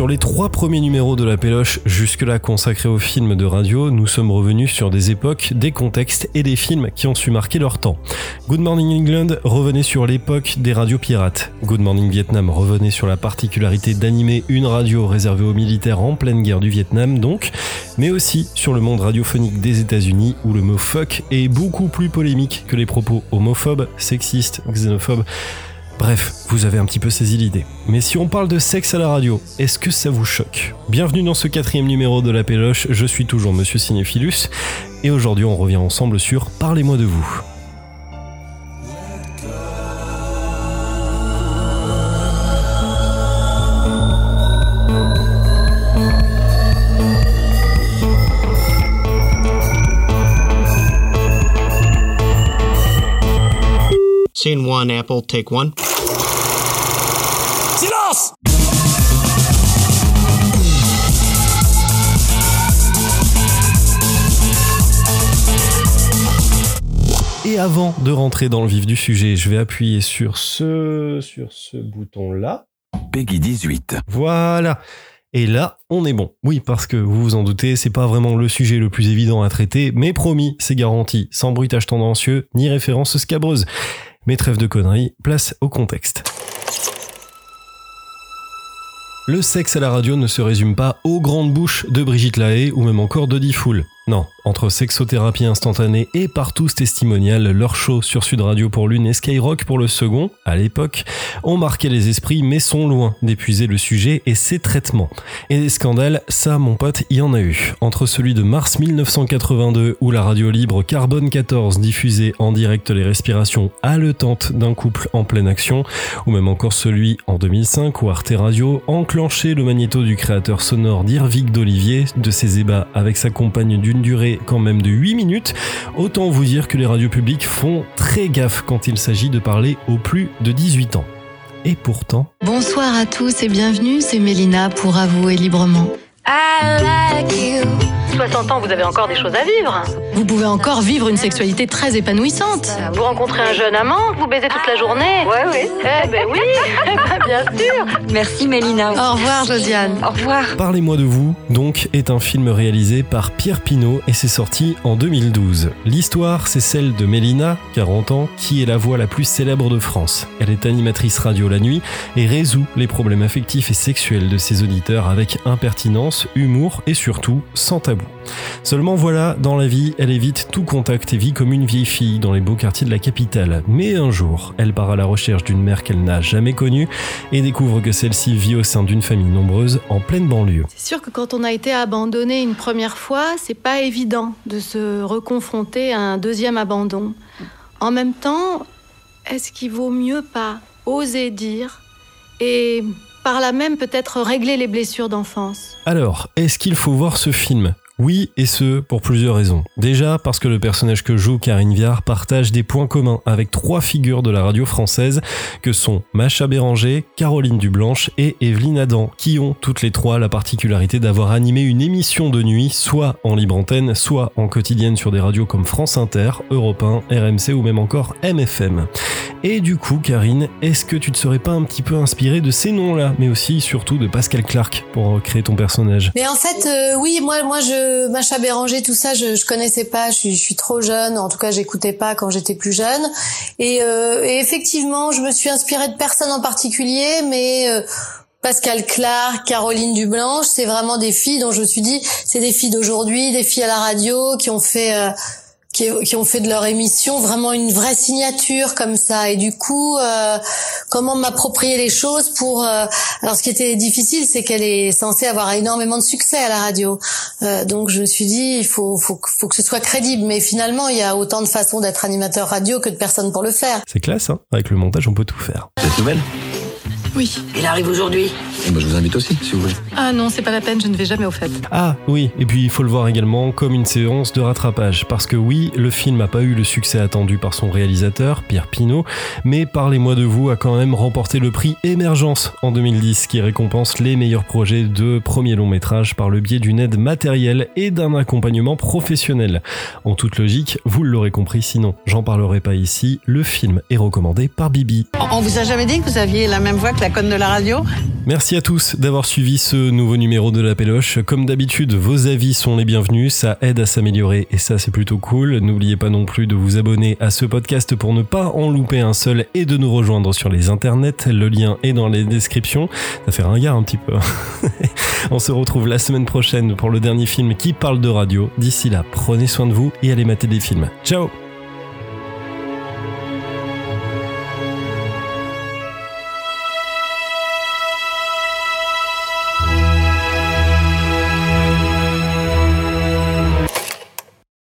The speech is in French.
Sur les trois premiers numéros de la Péloche, jusque-là consacrés aux films de radio, nous sommes revenus sur des époques, des contextes et des films qui ont su marquer leur temps. Good Morning England revenait sur l'époque des radios pirates. Good Morning Vietnam revenait sur la particularité d'animer une radio réservée aux militaires en pleine guerre du Vietnam donc, mais aussi sur le monde radiophonique des États-Unis où le mot fuck est beaucoup plus polémique que les propos homophobes, sexistes, xénophobes. Bref, vous avez un petit peu saisi l'idée. Mais si on parle de sexe à la radio, est-ce que ça vous choque? Bienvenue dans ce quatrième numéro de La Péloche, je suis toujours Monsieur Cinéphilus, et aujourd'hui on revient ensemble sur Parlez-moi de vous. Scene 1, Apple, take 1. Avant de rentrer dans le vif du sujet, je vais appuyer sur ce, sur ce bouton-là. Peggy 18. Voilà. Et là, on est bon. Oui, parce que vous vous en doutez, c'est pas vraiment le sujet le plus évident à traiter, mais promis, c'est garanti, sans bruitage tendancieux, ni référence scabreuse. Mais trêve de conneries, place au contexte. Le sexe à la radio ne se résume pas aux grandes bouches de Brigitte Lahaye ou même encore de Diffoul. Non, entre sexothérapie instantanée et partous testimonial, leur show sur Sud Radio pour l'une et Skyrock pour le second, à l'époque, ont marqué les esprits mais sont loin d'épuiser le sujet et ses traitements. Et des scandales, ça mon pote, y en a eu. Entre celui de mars 1982 où la radio libre Carbone 14 diffusait en direct les respirations haletantes d'un couple en pleine action, ou même encore celui en 2005 où Arte Radio enclenchait le magnéto du créateur sonore d'Irvig d'Olivier de ses ébats avec sa compagne d'une durée quand même de 8 minutes, autant vous dire que les radios publiques font très gaffe quand il s'agit de parler aux plus de 18 ans. Et pourtant... Bonsoir à tous et bienvenue, c'est Mélina pour Avouer librement. 60 ans, vous avez encore des choses à vivre. Vous pouvez encore vivre une sexualité très épanouissante. Vous rencontrez un jeune amant, vous baisez toute la journée. Ouais, oui. Eh ben oui, eh ben, bien sûr. Merci Mélina. Au revoir Josiane. Au revoir. Parlez-moi de vous, donc, est un film réalisé par Pierre Pinault et c'est sorti en 2012. L'histoire, c'est celle de Mélina, 40 ans, qui est la voix la plus célèbre de France. Elle est animatrice radio la nuit et résout les problèmes affectifs et sexuels de ses auditeurs avec impertinence, humour et surtout sans tabou. Seulement voilà, dans la vie, elle évite tout contact et vit comme une vieille fille dans les beaux quartiers de la capitale. Mais un jour, elle part à la recherche d'une mère qu'elle n'a jamais connue et découvre que celle-ci vit au sein d'une famille nombreuse en pleine banlieue. C'est sûr que quand on a été abandonné une première fois, c'est pas évident de se reconfronter à un deuxième abandon. En même temps, est-ce qu'il vaut mieux pas oser dire et par là même peut-être régler les blessures d'enfance? Alors, est-ce qu'il faut voir ce film? Oui, et ce, pour plusieurs raisons. Déjà, parce que le personnage que joue Karine Viard partage des points communs avec trois figures de la radio française, que sont Macha Béranger, Caroline Dublanche et Evelyne Adam, qui ont toutes les trois la particularité d'avoir animé une émission de nuit, soit en libre antenne, soit en quotidienne sur des radios comme France Inter, Europe 1, RMC ou même encore MFM. Et du coup, Karine, est-ce que tu te serais pas un petit peu inspirée de ces noms-là, mais aussi surtout de Pascal Clark pour créer ton personnage? Mais en fait, euh, oui, moi, moi, je Macha Béranger, tout ça, je, je connaissais pas. Je suis, je trop jeune. En tout cas, j'écoutais pas quand j'étais plus jeune. Et, euh, effectivement, je me suis inspirée de personnes en particulier, mais euh, Pascal Clark, Caroline Dublanche, c'est vraiment des filles dont je me suis dit, c'est des filles d'aujourd'hui, des filles à la radio qui ont fait euh, qui, qui, ont fait de leur émission vraiment une vraie signature comme ça. Et du coup, euh, comment m'approprier les choses pour... Euh, alors ce qui était difficile, c'est qu'elle est censée avoir énormément de succès à la radio. Euh, donc je me suis dit, il faut, faut, faut que ce soit crédible. Mais finalement, il y a autant de façons d'être animateur radio que de personnes pour le faire. C'est classe, hein avec le montage, on peut tout faire. Cette nouvelle? Oui. Il arrive aujourd'hui. Et moi je vous invite aussi, si vous voulez. Ah non, c'est pas la peine, je ne vais jamais au fait. Ah oui, et puis il faut le voir également comme une séance de rattrapage, parce que oui, le film n'a pas eu le succès attendu par son réalisateur, Pierre Pinault, mais Parlez-moi de vous a quand même remporté le prix Émergence en 2010, qui récompense les meilleurs projets de premier long métrage par le biais d'une aide matérielle et d'un accompagnement professionnel. En toute logique, vous l'aurez compris, sinon j'en parlerai pas ici, le film est recommandé par Bibi. On vous a jamais dit que vous aviez la même voix que Merci à tous d'avoir suivi ce nouveau numéro de la Péloche. Comme d'habitude, vos avis sont les bienvenus, ça aide à s'améliorer et ça c'est plutôt cool. N'oubliez pas non plus de vous abonner à ce podcast pour ne pas en louper un seul et de nous rejoindre sur les internets. Le lien est dans les descriptions. Ça fait ringard un petit peu. On se retrouve la semaine prochaine pour le dernier film qui parle de radio. D'ici là, prenez soin de vous et allez mater des films. Ciao